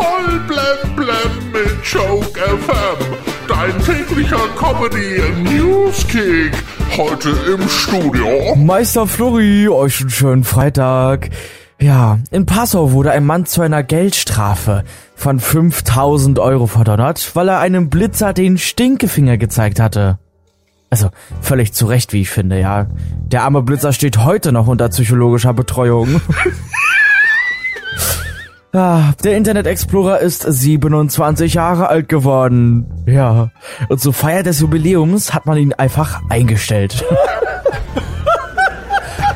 Voll blem blem mit Joke FM. Dein täglicher Comedy Newskick. Heute im Studio. Meister Flori, euch einen schönen Freitag. Ja, in Passau wurde ein Mann zu einer Geldstrafe von 5000 Euro verdonnert, weil er einem Blitzer den Stinkefinger gezeigt hatte. Also, völlig zu Recht, wie ich finde, ja. Der arme Blitzer steht heute noch unter psychologischer Betreuung. Ah, der Internet Explorer ist 27 Jahre alt geworden. Ja. Und zur Feier des Jubiläums hat man ihn einfach eingestellt.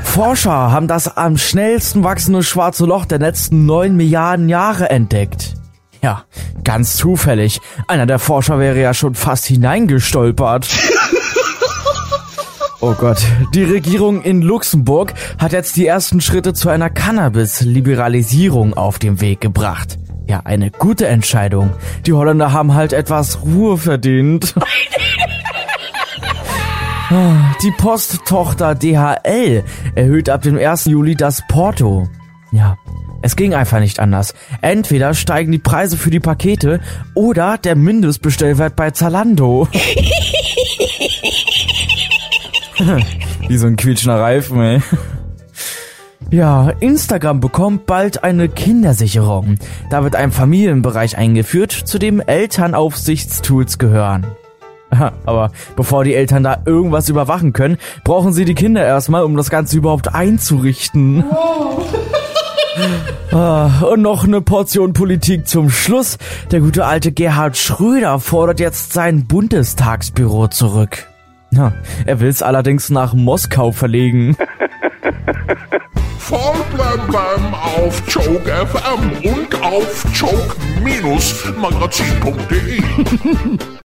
Forscher haben das am schnellsten wachsende schwarze Loch der letzten 9 Milliarden Jahre entdeckt. Ja, ganz zufällig. Einer der Forscher wäre ja schon fast hineingestolpert. Oh Gott. Die Regierung in Luxemburg hat jetzt die ersten Schritte zu einer Cannabis-Liberalisierung auf den Weg gebracht. Ja, eine gute Entscheidung. Die Holländer haben halt etwas Ruhe verdient. Die Posttochter DHL erhöht ab dem 1. Juli das Porto. Ja, es ging einfach nicht anders. Entweder steigen die Preise für die Pakete oder der Mindestbestellwert bei Zalando. Wie so ein quietschender Reifen, ey. Ja, Instagram bekommt bald eine Kindersicherung. Da wird ein Familienbereich eingeführt, zu dem Elternaufsichtstools gehören. Aber bevor die Eltern da irgendwas überwachen können, brauchen sie die Kinder erstmal, um das Ganze überhaupt einzurichten. Ah, und noch eine Portion Politik zum Schluss. Der gute alte Gerhard Schröder fordert jetzt sein Bundestagsbüro zurück. Ja, er will es allerdings nach Moskau verlegen. Voll blem blem auf Joke FM und auf joke-magazin.de.